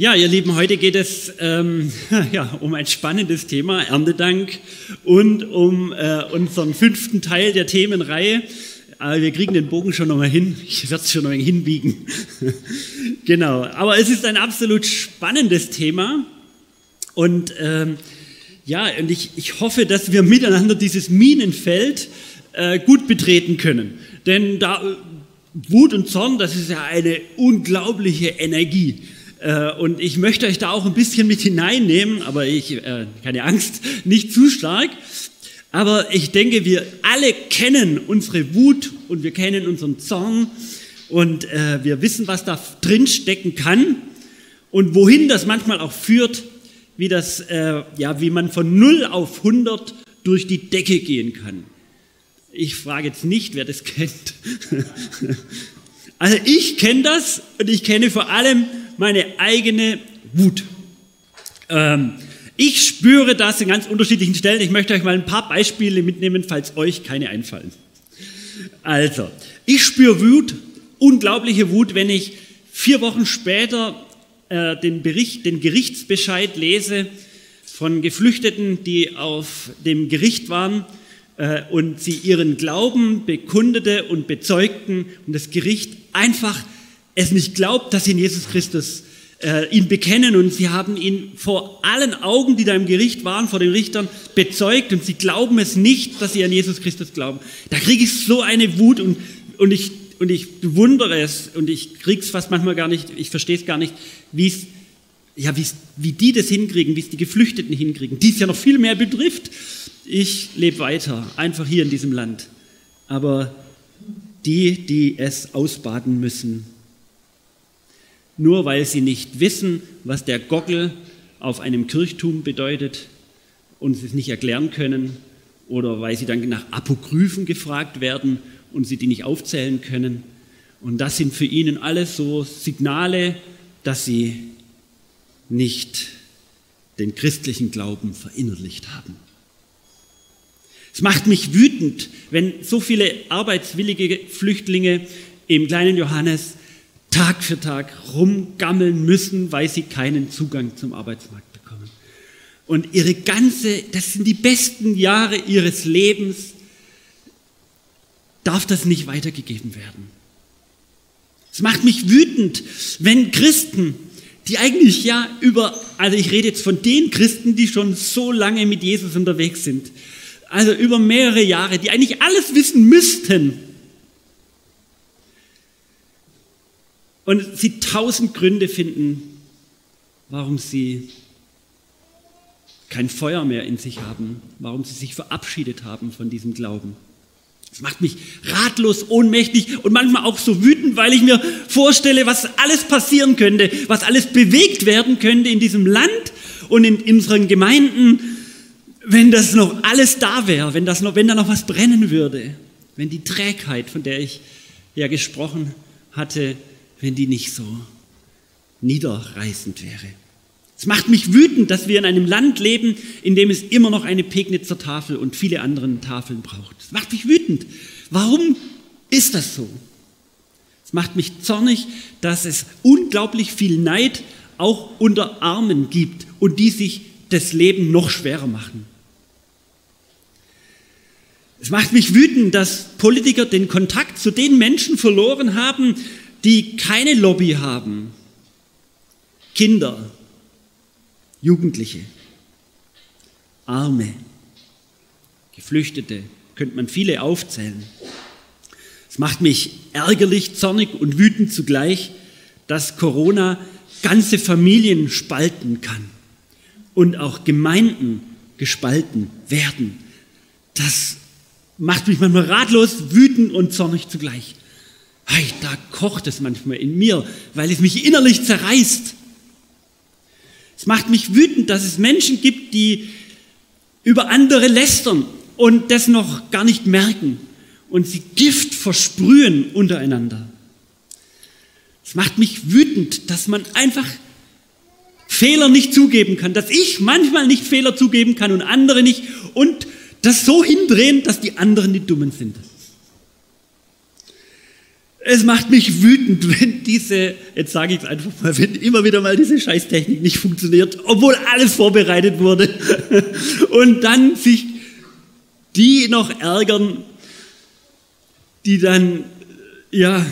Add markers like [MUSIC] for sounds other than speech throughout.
Ja, ihr Lieben, heute geht es ähm, [LAUGHS] ja, um ein spannendes Thema, Erntedank, und um äh, unseren fünften Teil der Themenreihe. Aber wir kriegen den Bogen schon nochmal hin. Ich werde es schon noch hinbiegen. [LAUGHS] genau. Aber es ist ein absolut spannendes Thema. Und ähm, ja, und ich, ich hoffe, dass wir miteinander dieses Minenfeld äh, gut betreten können. Denn da äh, Wut und Zorn, das ist ja eine unglaubliche Energie. Äh, und ich möchte euch da auch ein bisschen mit hineinnehmen, aber ich, äh, keine Angst, nicht zu stark. Aber ich denke, wir alle kennen unsere Wut und wir kennen unseren Zorn und äh, wir wissen, was da drin stecken kann und wohin das manchmal auch führt, wie das, ja, wie man von 0 auf 100 durch die Decke gehen kann. Ich frage jetzt nicht, wer das kennt. [LAUGHS] also ich kenne das und ich kenne vor allem meine eigene Wut. Ähm, ich spüre das in ganz unterschiedlichen Stellen. Ich möchte euch mal ein paar Beispiele mitnehmen, falls euch keine einfallen. Also, ich spüre Wut, unglaubliche Wut, wenn ich vier Wochen später äh, den Bericht, den Gerichtsbescheid lese von Geflüchteten, die auf dem Gericht waren äh, und sie ihren Glauben bekundete und bezeugten und das Gericht einfach es nicht glaubt, dass sie in Jesus Christus äh, ihn bekennen und sie haben ihn vor allen Augen, die da im Gericht waren, vor den Richtern, bezeugt und sie glauben es nicht, dass sie an Jesus Christus glauben. Da kriege ich so eine Wut und, und, ich, und ich bewundere es und ich kriege es fast manchmal gar nicht, ich verstehe es gar nicht, wie es ja, wie die das hinkriegen, wie es die Geflüchteten hinkriegen, die es ja noch viel mehr betrifft. Ich lebe weiter, einfach hier in diesem Land. Aber die, die es ausbaden müssen, nur weil sie nicht wissen, was der Gockel auf einem Kirchtum bedeutet und es nicht erklären können oder weil sie dann nach Apokryphen gefragt werden und sie die nicht aufzählen können. Und das sind für ihnen alles so Signale, dass sie nicht den christlichen Glauben verinnerlicht haben. Es macht mich wütend, wenn so viele arbeitswillige Flüchtlinge im kleinen Johannes Tag für Tag rumgammeln müssen, weil sie keinen Zugang zum Arbeitsmarkt bekommen. Und ihre ganze, das sind die besten Jahre ihres Lebens, darf das nicht weitergegeben werden. Es macht mich wütend, wenn Christen, die eigentlich ja über, also ich rede jetzt von den Christen, die schon so lange mit Jesus unterwegs sind, also über mehrere Jahre, die eigentlich alles wissen müssten, Und sie tausend Gründe finden, warum sie kein Feuer mehr in sich haben, warum sie sich verabschiedet haben von diesem Glauben. Das macht mich ratlos, ohnmächtig und manchmal auch so wütend, weil ich mir vorstelle, was alles passieren könnte, was alles bewegt werden könnte in diesem Land und in unseren Gemeinden, wenn das noch alles da wäre, wenn, das noch, wenn da noch was brennen würde, wenn die Trägheit, von der ich ja gesprochen hatte, wenn die nicht so niederreißend wäre. Es macht mich wütend, dass wir in einem Land leben, in dem es immer noch eine Pegnitzer Tafel und viele andere Tafeln braucht. Es macht mich wütend. Warum ist das so? Es macht mich zornig, dass es unglaublich viel Neid auch unter Armen gibt und die sich das Leben noch schwerer machen. Es macht mich wütend, dass Politiker den Kontakt zu den Menschen verloren haben, die keine Lobby haben. Kinder, Jugendliche, Arme, Geflüchtete, könnte man viele aufzählen. Es macht mich ärgerlich, zornig und wütend zugleich, dass Corona ganze Familien spalten kann und auch Gemeinden gespalten werden. Das macht mich manchmal ratlos, wütend und zornig zugleich. Hey, da kocht es manchmal in mir, weil es mich innerlich zerreißt. Es macht mich wütend, dass es Menschen gibt, die über andere lästern und das noch gar nicht merken und sie Gift versprühen untereinander. Es macht mich wütend, dass man einfach Fehler nicht zugeben kann, dass ich manchmal nicht Fehler zugeben kann und andere nicht und das so hindrehen, dass die anderen die Dummen sind. Es macht mich wütend, wenn diese, jetzt sage ich es einfach mal, wenn immer wieder mal diese Scheißtechnik nicht funktioniert, obwohl alles vorbereitet wurde. [LAUGHS] Und dann sich die noch ärgern, die dann, ja,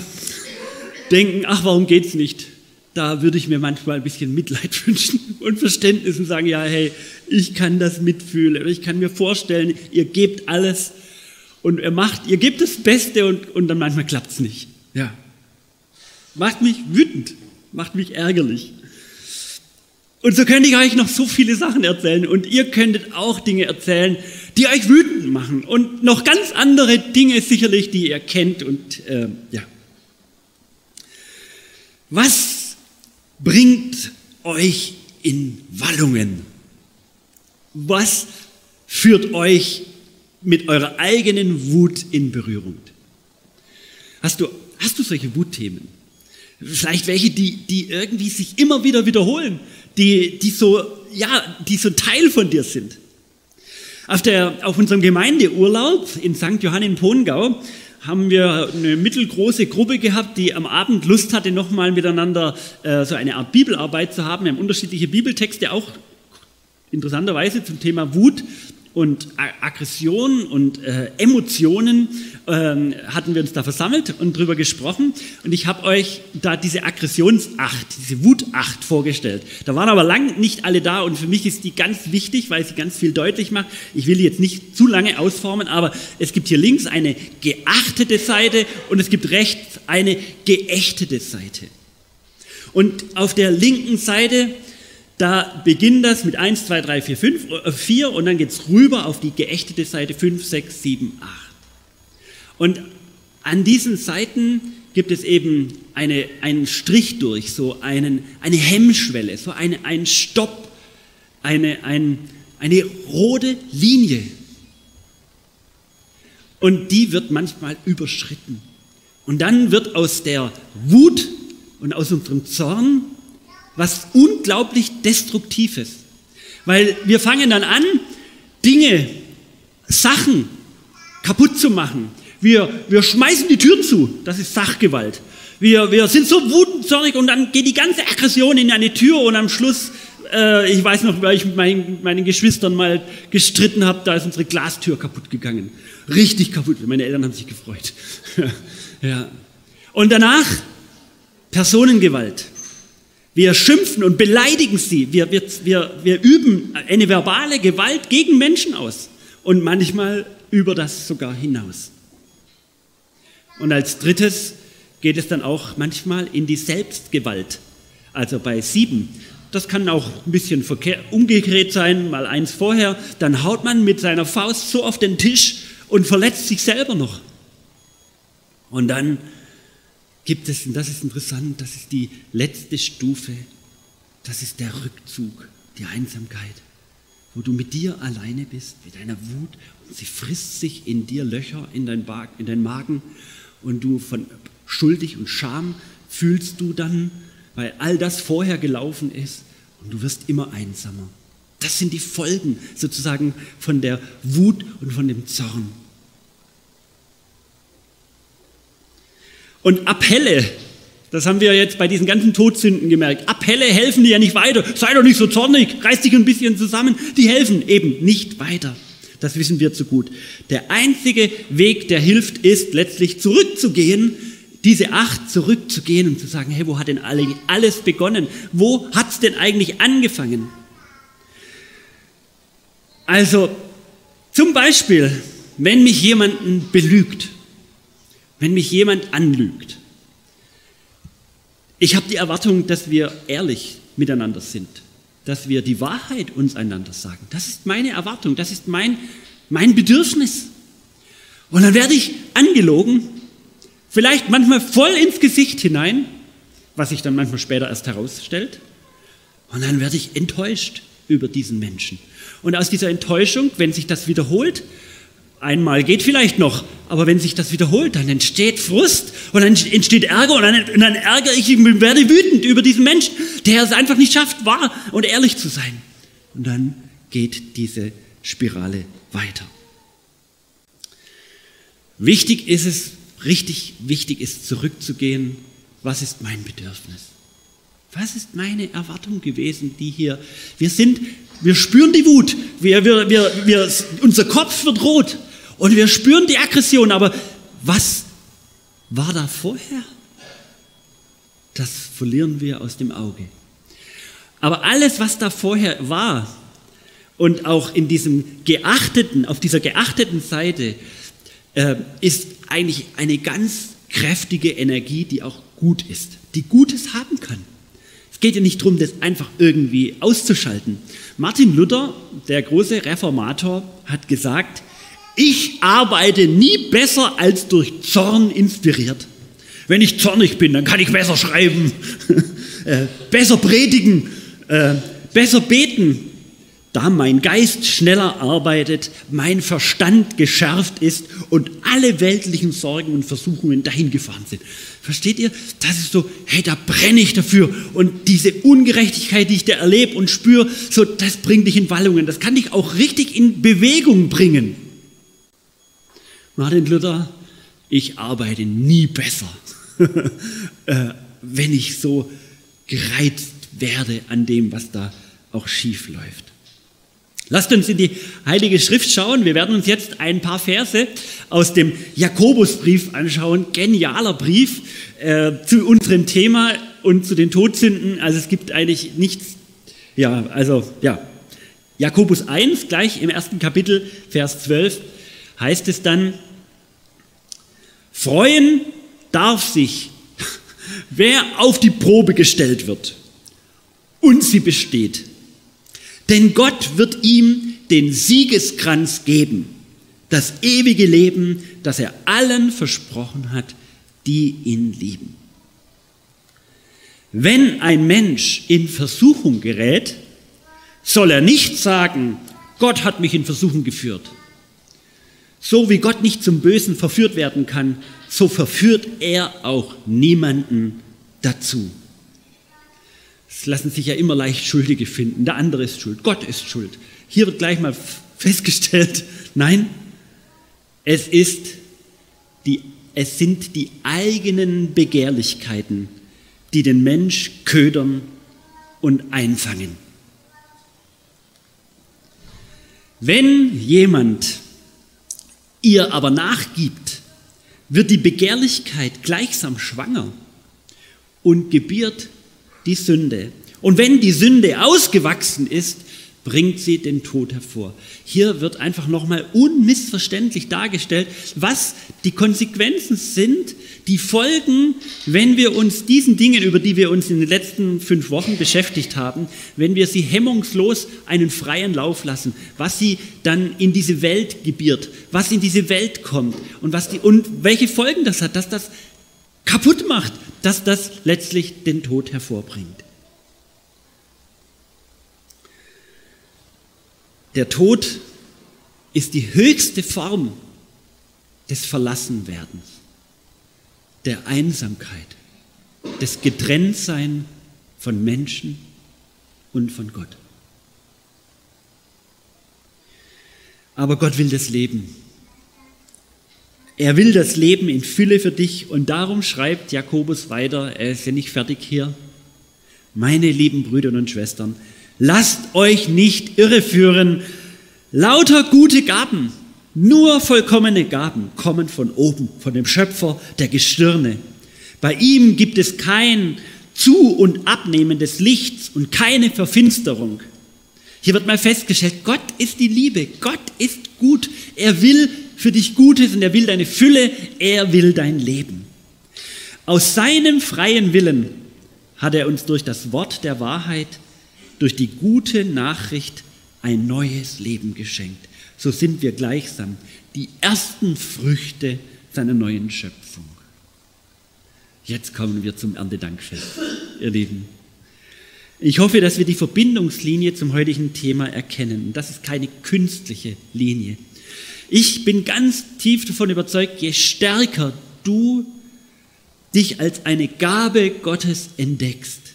denken, ach, warum geht's nicht? Da würde ich mir manchmal ein bisschen Mitleid [LAUGHS] wünschen und Verständnis und sagen, ja, hey, ich kann das mitfühlen ich kann mir vorstellen, ihr gebt alles und ihr macht, ihr gebt das Beste und, und dann manchmal klappt's nicht. Macht mich wütend, macht mich ärgerlich. Und so könnte ich euch noch so viele Sachen erzählen und ihr könntet auch Dinge erzählen, die euch wütend machen und noch ganz andere Dinge sicherlich, die ihr kennt und äh, ja. Was bringt euch in Wallungen? Was führt euch mit eurer eigenen Wut in Berührung? Hast du Hast du solche Wutthemen? Vielleicht welche, die, die irgendwie sich immer wieder wiederholen, die, die, so, ja, die so Teil von dir sind. Auf, der, auf unserem Gemeindeurlaub in St. Johann in Pongau haben wir eine mittelgroße Gruppe gehabt, die am Abend Lust hatte, nochmal miteinander äh, so eine Art Bibelarbeit zu haben. Wir haben unterschiedliche Bibeltexte auch interessanterweise zum Thema Wut und Aggression und äh, Emotionen ähm, hatten wir uns da versammelt und drüber gesprochen. Und ich habe euch da diese Aggressionsacht, diese Wutacht vorgestellt. Da waren aber lang nicht alle da und für mich ist die ganz wichtig, weil sie ganz viel deutlich macht. Ich will die jetzt nicht zu lange ausformen, aber es gibt hier links eine geachtete Seite und es gibt rechts eine geächtete Seite. Und auf der linken Seite da beginnt das mit 1, 2, 3, 4, 5, 4 und dann geht es rüber auf die geächtete Seite 5, 6, 7, 8. Und an diesen Seiten gibt es eben eine, einen Strich durch, so einen, eine Hemmschwelle, so eine, einen Stopp, eine, ein, eine rote Linie. Und die wird manchmal überschritten. Und dann wird aus der Wut und aus unserem Zorn was unglaublich Destruktives. Weil wir fangen dann an, Dinge, Sachen kaputt zu machen. Wir, wir schmeißen die Tür zu, das ist Sachgewalt. Wir, wir sind so wutenzornig und dann geht die ganze Aggression in eine Tür und am Schluss, äh, ich weiß noch, weil ich mit meinen, meinen Geschwistern mal gestritten habe, da ist unsere Glastür kaputt gegangen. Richtig kaputt. Meine Eltern haben sich gefreut. [LAUGHS] ja. Und danach Personengewalt. Wir schimpfen und beleidigen sie. Wir, wir, wir, wir üben eine verbale Gewalt gegen Menschen aus und manchmal über das sogar hinaus. Und als drittes geht es dann auch manchmal in die Selbstgewalt. Also bei sieben. Das kann auch ein bisschen umgekehrt sein, mal eins vorher. Dann haut man mit seiner Faust so auf den Tisch und verletzt sich selber noch. Und dann gibt es, und das ist interessant, das ist die letzte Stufe, das ist der Rückzug, die Einsamkeit, wo du mit dir alleine bist, mit deiner Wut, und sie frisst sich in dir Löcher in dein, in dein Magen und du von schuldig und Scham fühlst du dann, weil all das vorher gelaufen ist und du wirst immer einsamer. Das sind die Folgen sozusagen von der Wut und von dem Zorn. Und Appelle, das haben wir jetzt bei diesen ganzen Todsünden gemerkt. Appelle helfen dir ja nicht weiter. Sei doch nicht so zornig, reiß dich ein bisschen zusammen. Die helfen eben nicht weiter. Das wissen wir zu gut. Der einzige Weg, der hilft, ist letztlich zurückzugehen, diese Acht zurückzugehen und zu sagen, hey, wo hat denn alles begonnen? Wo hat es denn eigentlich angefangen? Also zum Beispiel, wenn mich jemanden belügt, wenn mich jemand anlügt. Ich habe die Erwartung, dass wir ehrlich miteinander sind, dass wir die Wahrheit uns einander sagen. Das ist meine Erwartung, das ist mein, mein Bedürfnis. Und dann werde ich angelogen, vielleicht manchmal voll ins Gesicht hinein, was sich dann manchmal später erst herausstellt. Und dann werde ich enttäuscht über diesen Menschen. Und aus dieser Enttäuschung, wenn sich das wiederholt, Einmal geht vielleicht noch, aber wenn sich das wiederholt, dann entsteht Frust und dann entsteht Ärger und dann, dann ärgere ich und werde wütend über diesen Menschen, der es einfach nicht schafft, wahr und ehrlich zu sein. Und dann geht diese Spirale weiter. Wichtig ist es richtig wichtig ist, zurückzugehen, was ist mein Bedürfnis? Was ist meine Erwartung gewesen, die hier, wir sind, wir spüren die Wut, wir, wir, wir, wir, unser Kopf wird rot und wir spüren die Aggression, aber was war da vorher? Das verlieren wir aus dem Auge. Aber alles, was da vorher war und auch in diesem geachteten, auf dieser geachteten Seite, äh, ist eigentlich eine ganz kräftige Energie, die auch gut ist, die Gutes haben kann. Es geht ja nicht darum, das einfach irgendwie auszuschalten. Martin Luther, der große Reformator, hat gesagt, ich arbeite nie besser als durch Zorn inspiriert. Wenn ich zornig bin, dann kann ich besser schreiben, [LAUGHS] äh, besser predigen, äh, besser beten, da mein Geist schneller arbeitet, mein Verstand geschärft ist und alle weltlichen Sorgen und Versuchungen dahin gefahren sind. Versteht ihr? Das ist so, hey, da brenne ich dafür. Und diese Ungerechtigkeit, die ich da erlebe und spüre, so, das bringt dich in Wallungen. Das kann dich auch richtig in Bewegung bringen. Martin Luther, ich arbeite nie besser, [LAUGHS] äh, wenn ich so gereizt werde an dem, was da auch schief läuft. Lasst uns in die Heilige Schrift schauen. Wir werden uns jetzt ein paar Verse aus dem Jakobusbrief anschauen. Genialer Brief äh, zu unserem Thema und zu den Todsünden. Also es gibt eigentlich nichts, ja, also ja. Jakobus 1, gleich im ersten Kapitel, Vers 12, heißt es dann, Freuen darf sich, [LAUGHS] wer auf die Probe gestellt wird und sie besteht. Denn Gott wird ihm den Siegeskranz geben, das ewige Leben, das er allen versprochen hat, die ihn lieben. Wenn ein Mensch in Versuchung gerät, soll er nicht sagen, Gott hat mich in Versuchung geführt. So wie Gott nicht zum Bösen verführt werden kann, so verführt er auch niemanden dazu. Es lassen sich ja immer leicht Schuldige finden. Der andere ist schuld. Gott ist schuld. Hier wird gleich mal [LAUGHS] festgestellt, nein, es ist die, es sind die eigenen Begehrlichkeiten, die den Mensch ködern und einfangen. Wenn jemand ihr aber nachgibt, wird die Begehrlichkeit gleichsam schwanger und gebiert die Sünde. Und wenn die Sünde ausgewachsen ist, bringt sie den Tod hervor. Hier wird einfach nochmal unmissverständlich dargestellt, was die Konsequenzen sind, die Folgen, wenn wir uns diesen Dingen, über die wir uns in den letzten fünf Wochen beschäftigt haben, wenn wir sie hemmungslos einen freien Lauf lassen, was sie dann in diese Welt gebiert, was in diese Welt kommt und, was die, und welche Folgen das hat, dass das kaputt macht, dass das letztlich den Tod hervorbringt. Der Tod ist die höchste Form des Verlassenwerdens, der Einsamkeit, des Getrenntsein von Menschen und von Gott. Aber Gott will das Leben. Er will das Leben in Fülle für dich und darum schreibt Jakobus weiter, er ist ja nicht fertig hier. Meine lieben Brüder und Schwestern, lasst euch nicht irreführen. Lauter gute Gaben, nur vollkommene Gaben kommen von oben, von dem Schöpfer der Gestirne. Bei ihm gibt es kein Zu- und Abnehmen des Lichts und keine Verfinsterung. Hier wird mal festgestellt, Gott ist die Liebe, Gott ist gut, er will für dich Gutes und er will deine Fülle, er will dein Leben. Aus seinem freien Willen hat er uns durch das Wort der Wahrheit, durch die gute Nachricht ein neues Leben geschenkt. So sind wir gleichsam die ersten Früchte seiner neuen Schöpfung. Jetzt kommen wir zum Erntedankfest, ihr Lieben. Ich hoffe, dass wir die Verbindungslinie zum heutigen Thema erkennen. Das ist keine künstliche Linie. Ich bin ganz tief davon überzeugt, je stärker du dich als eine Gabe Gottes entdeckst,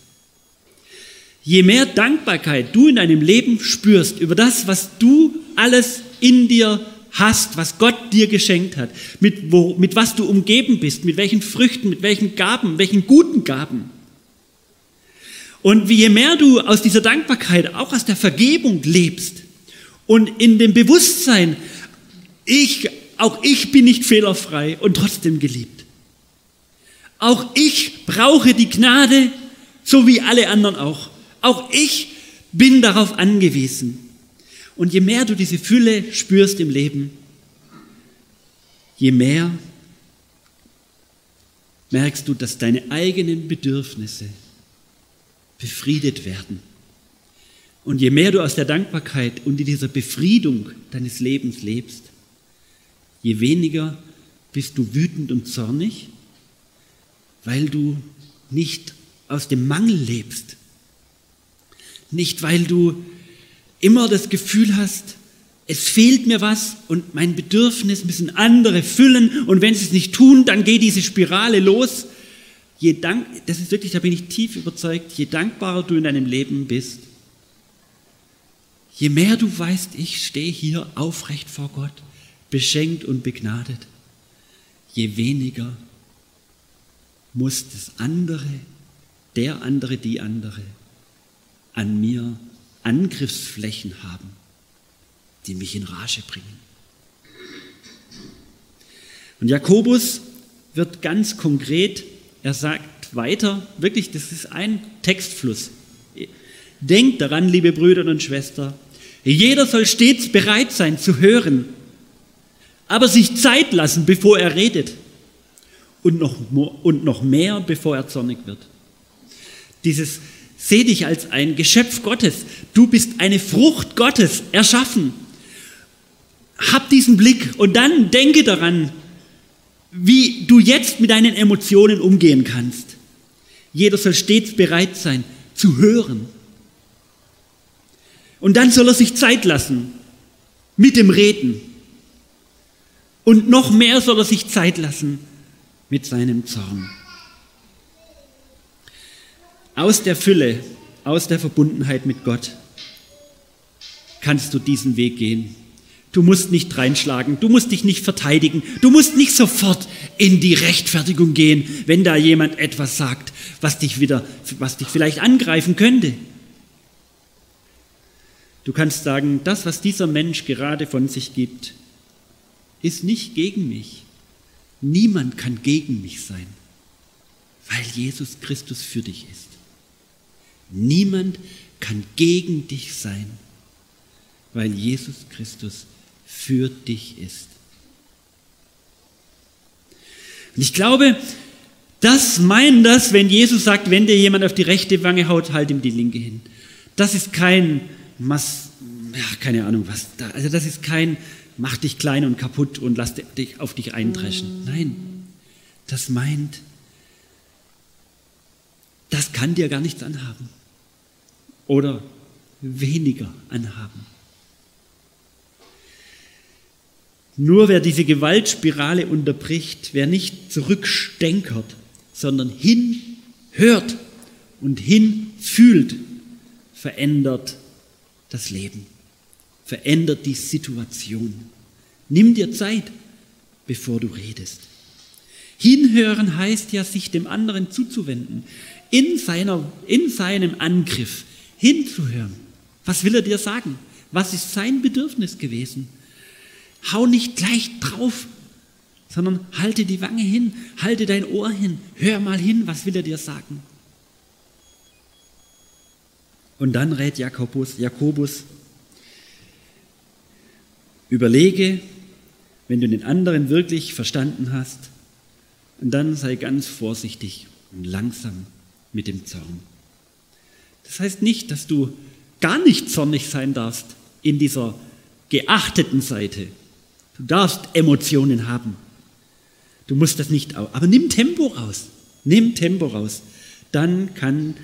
je mehr Dankbarkeit du in deinem Leben spürst über das, was du alles in dir hast, was Gott dir geschenkt hat, mit, wo, mit was du umgeben bist, mit welchen Früchten, mit welchen Gaben, welchen guten Gaben. Und je mehr du aus dieser Dankbarkeit, auch aus der Vergebung lebst und in dem Bewusstsein, ich, auch ich bin nicht fehlerfrei und trotzdem geliebt. Auch ich brauche die Gnade, so wie alle anderen auch. Auch ich bin darauf angewiesen. Und je mehr du diese Fülle spürst im Leben, je mehr merkst du, dass deine eigenen Bedürfnisse befriedet werden. Und je mehr du aus der Dankbarkeit und in dieser Befriedung deines Lebens lebst, je weniger bist du wütend und zornig, weil du nicht aus dem Mangel lebst, nicht weil du immer das Gefühl hast, es fehlt mir was und mein Bedürfnis müssen andere füllen und wenn sie es nicht tun, dann geht diese Spirale los. Je dank, das ist wirklich, da bin ich tief überzeugt, je dankbarer du in deinem Leben bist, je mehr du weißt, ich stehe hier aufrecht vor Gott, beschenkt und begnadet, je weniger muss das andere, der andere, die andere an mir Angriffsflächen haben, die mich in Rage bringen. Und Jakobus wird ganz konkret, er sagt weiter, wirklich, das ist ein Textfluss. Denkt daran, liebe Brüder und Schwestern, jeder soll stets bereit sein zu hören, aber sich Zeit lassen, bevor er redet und noch, und noch mehr, bevor er zornig wird. Dieses Seh dich als ein Geschöpf Gottes. Du bist eine Frucht Gottes, erschaffen. Hab diesen Blick und dann denke daran, wie du jetzt mit deinen Emotionen umgehen kannst. Jeder soll stets bereit sein zu hören. Und dann soll er sich Zeit lassen mit dem Reden. Und noch mehr soll er sich Zeit lassen mit seinem Zorn. Aus der Fülle, aus der Verbundenheit mit Gott kannst du diesen Weg gehen. Du musst nicht reinschlagen, du musst dich nicht verteidigen, du musst nicht sofort in die Rechtfertigung gehen, wenn da jemand etwas sagt, was dich wieder, was dich vielleicht angreifen könnte. Du kannst sagen, das, was dieser Mensch gerade von sich gibt, ist nicht gegen mich. Niemand kann gegen mich sein, weil Jesus Christus für dich ist. Niemand kann gegen dich sein, weil Jesus Christus für dich ist. Und ich glaube, das meint das, wenn Jesus sagt, wenn dir jemand auf die rechte Wange haut, halt ihm die linke hin. Das ist kein, Mass, ja, keine Ahnung was, also das ist kein, mach dich klein und kaputt und lass dich auf dich eindreschen. Nein, das meint, das kann dir gar nichts anhaben oder weniger anhaben. Nur wer diese Gewaltspirale unterbricht, wer nicht zurückstenkert, sondern hinhört und hinfühlt, verändert das Leben, verändert die Situation. Nimm dir Zeit, bevor du redest. Hinhören heißt ja, sich dem anderen zuzuwenden, in, seiner, in seinem Angriff, hinzuhören. Was will er dir sagen? Was ist sein Bedürfnis gewesen? Hau nicht gleich drauf, sondern halte die Wange hin, halte dein Ohr hin, hör mal hin, was will er dir sagen? Und dann rät Jakobus, Jakobus, überlege, wenn du den anderen wirklich verstanden hast, und dann sei ganz vorsichtig und langsam mit dem Zorn. Das heißt nicht, dass du gar nicht zornig sein darfst in dieser geachteten Seite. Du darfst Emotionen haben. Du musst das nicht, aber nimm Tempo raus. Nimm Tempo raus. Dann kann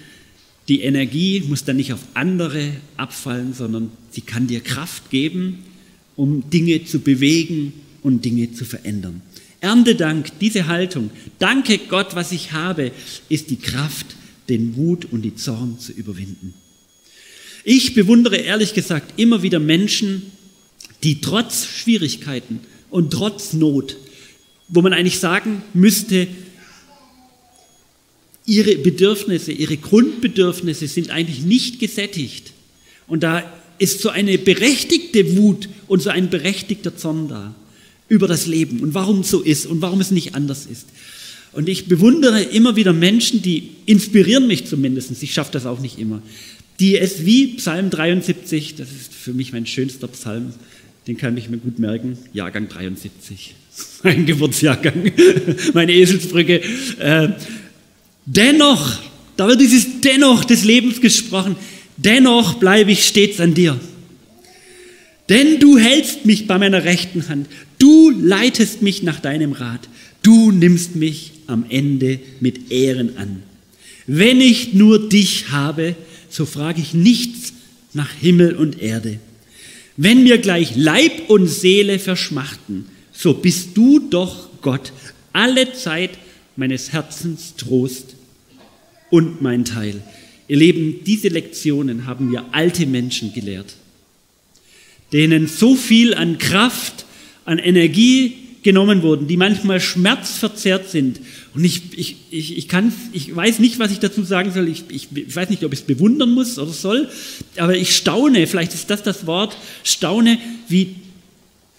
die Energie, muss dann nicht auf andere abfallen, sondern sie kann dir Kraft geben, um Dinge zu bewegen und Dinge zu verändern. Erntedank, diese Haltung, danke Gott, was ich habe, ist die Kraft, den Wut und die Zorn zu überwinden. Ich bewundere ehrlich gesagt immer wieder Menschen, die trotz Schwierigkeiten und trotz Not, wo man eigentlich sagen müsste, ihre Bedürfnisse, ihre Grundbedürfnisse sind eigentlich nicht gesättigt. Und da ist so eine berechtigte Wut und so ein berechtigter Zorn da über das Leben und warum es so ist und warum es nicht anders ist. Und ich bewundere immer wieder Menschen, die inspirieren mich zumindest, ich schaffe das auch nicht immer, die es wie Psalm 73, das ist für mich mein schönster Psalm, den kann ich mir gut merken, Jahrgang 73, [LAUGHS] mein Geburtsjahrgang, [LAUGHS] meine Eselsbrücke. Äh, dennoch, da wird dieses Dennoch des Lebens gesprochen, dennoch bleibe ich stets an dir. Denn du hältst mich bei meiner rechten Hand, du leitest mich nach deinem Rat, du nimmst mich am Ende mit Ehren an. Wenn ich nur dich habe, so frage ich nichts nach Himmel und Erde. Wenn mir gleich Leib und Seele verschmachten, so bist du doch Gott, alle Zeit meines Herzens Trost und mein Teil. Ihr Leben, diese Lektionen haben mir alte Menschen gelehrt, denen so viel an Kraft, an Energie genommen wurden, die manchmal schmerzverzerrt sind. Und ich, ich, ich, ich, kann, ich weiß nicht, was ich dazu sagen soll. Ich, ich, ich weiß nicht, ob ich es bewundern muss oder soll, aber ich staune, vielleicht ist das das Wort, staune, wie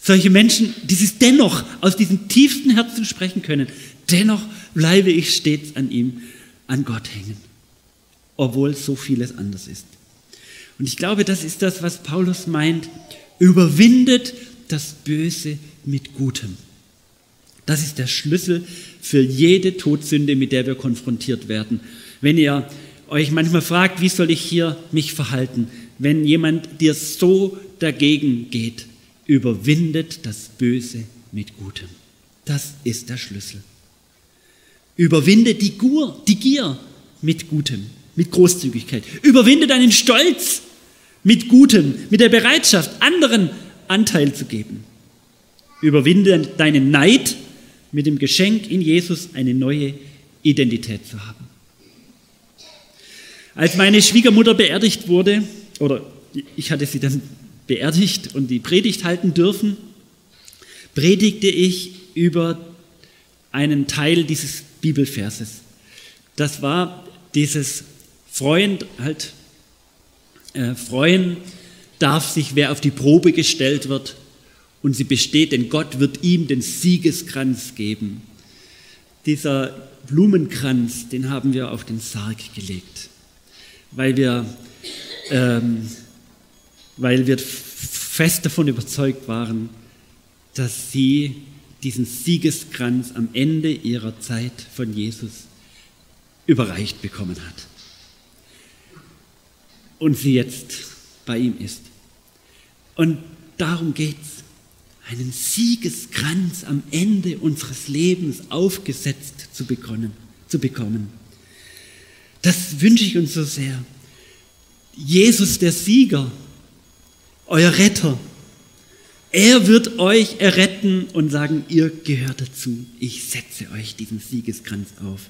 solche Menschen dieses dennoch aus diesem tiefsten Herzen sprechen können. Dennoch bleibe ich stets an ihm, an Gott hängen, obwohl so vieles anders ist. Und ich glaube, das ist das, was Paulus meint. Überwindet das Böse mit Gutem. Das ist der Schlüssel für jede Todsünde, mit der wir konfrontiert werden. Wenn ihr euch manchmal fragt, wie soll ich hier mich verhalten, wenn jemand dir so dagegen geht, überwindet das Böse mit Gutem. Das ist der Schlüssel. Überwinde die, Gur, die Gier mit Gutem, mit Großzügigkeit. Überwinde deinen Stolz mit Gutem, mit der Bereitschaft, anderen Anteil zu geben. Überwinde deinen Neid mit dem Geschenk in Jesus eine neue Identität zu haben. Als meine Schwiegermutter beerdigt wurde, oder ich hatte sie dann beerdigt und die Predigt halten dürfen, predigte ich über einen Teil dieses Bibelverses. Das war dieses Freuen, halt, äh, Freuen darf sich, wer auf die Probe gestellt wird, und sie besteht, denn Gott wird ihm den Siegeskranz geben. Dieser Blumenkranz, den haben wir auf den Sarg gelegt, weil wir, ähm, weil wir fest davon überzeugt waren, dass sie diesen Siegeskranz am Ende ihrer Zeit von Jesus überreicht bekommen hat. Und sie jetzt bei ihm ist. Und darum geht's einen Siegeskranz am Ende unseres Lebens aufgesetzt zu bekommen. Zu bekommen. Das wünsche ich uns so sehr. Jesus der Sieger, euer Retter, er wird euch erretten und sagen, ihr gehört dazu. Ich setze euch diesen Siegeskranz auf.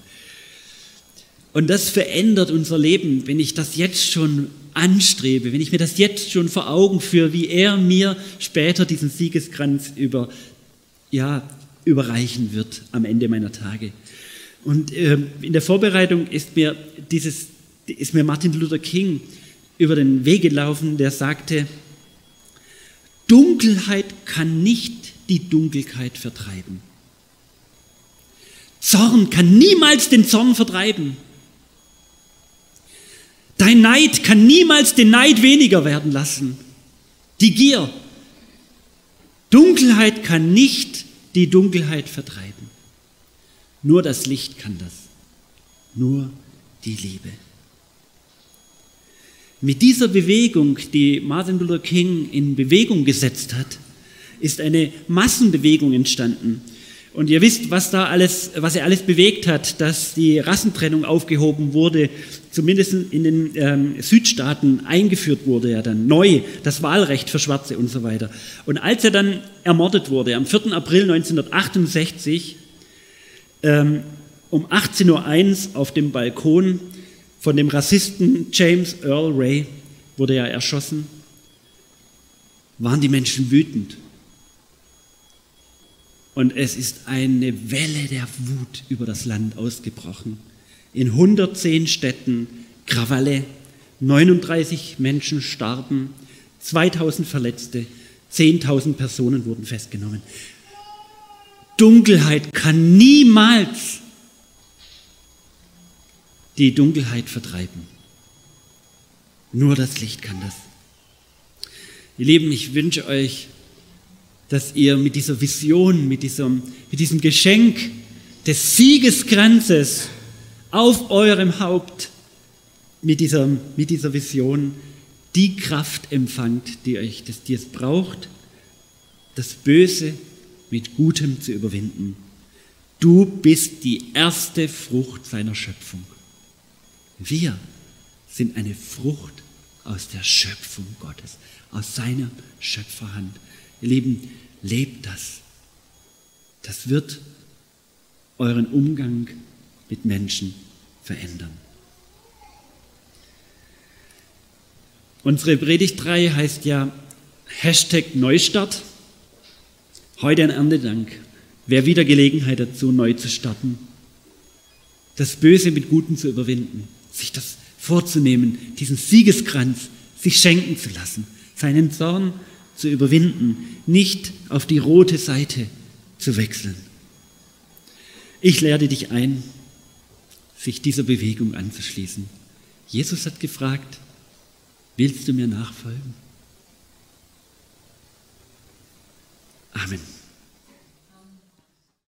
Und das verändert unser Leben, wenn ich das jetzt schon anstrebe, wenn ich mir das jetzt schon vor Augen führe, wie er mir später diesen Siegeskranz über, ja, überreichen wird am Ende meiner Tage. Und äh, in der Vorbereitung ist mir, dieses, ist mir Martin Luther King über den Weg gelaufen, der sagte, Dunkelheit kann nicht die Dunkelheit vertreiben. Zorn kann niemals den Zorn vertreiben. Dein Neid kann niemals den Neid weniger werden lassen. Die Gier. Dunkelheit kann nicht die Dunkelheit vertreiben. Nur das Licht kann das. Nur die Liebe. Mit dieser Bewegung, die Martin Luther King in Bewegung gesetzt hat, ist eine Massenbewegung entstanden. Und ihr wisst, was da alles, was er alles bewegt hat, dass die Rassentrennung aufgehoben wurde, zumindest in den ähm, Südstaaten eingeführt wurde ja dann neu, das Wahlrecht für Schwarze und so weiter. Und als er dann ermordet wurde, am 4. April 1968, ähm, um 18.01 Uhr auf dem Balkon von dem Rassisten James Earl Ray, wurde er erschossen, waren die Menschen wütend. Und es ist eine Welle der Wut über das Land ausgebrochen. In 110 Städten Krawalle, 39 Menschen starben, 2000 Verletzte, 10.000 Personen wurden festgenommen. Dunkelheit kann niemals die Dunkelheit vertreiben. Nur das Licht kann das. Ihr Lieben, ich wünsche euch, dass ihr mit dieser Vision, mit diesem, mit diesem Geschenk des Siegeskranzes auf eurem Haupt, mit dieser, mit dieser Vision die Kraft empfangt, die euch, die es braucht, das Böse mit Gutem zu überwinden. Du bist die erste Frucht seiner Schöpfung. Wir sind eine Frucht aus der Schöpfung Gottes, aus seiner Schöpferhand. Ihr Lieben, lebt das. Das wird euren Umgang mit Menschen verändern. Unsere Predigtreihe heißt ja Hashtag Neustart. Heute ein Erntedank. Wer wieder Gelegenheit dazu, neu zu starten. Das Böse mit Guten zu überwinden. Sich das vorzunehmen, diesen Siegeskranz sich schenken zu lassen. Seinen Zorn zu überwinden. Nicht auf die rote Seite zu wechseln. Ich lehre dich ein, sich dieser Bewegung anzuschließen. Jesus hat gefragt, willst du mir nachfolgen? Amen.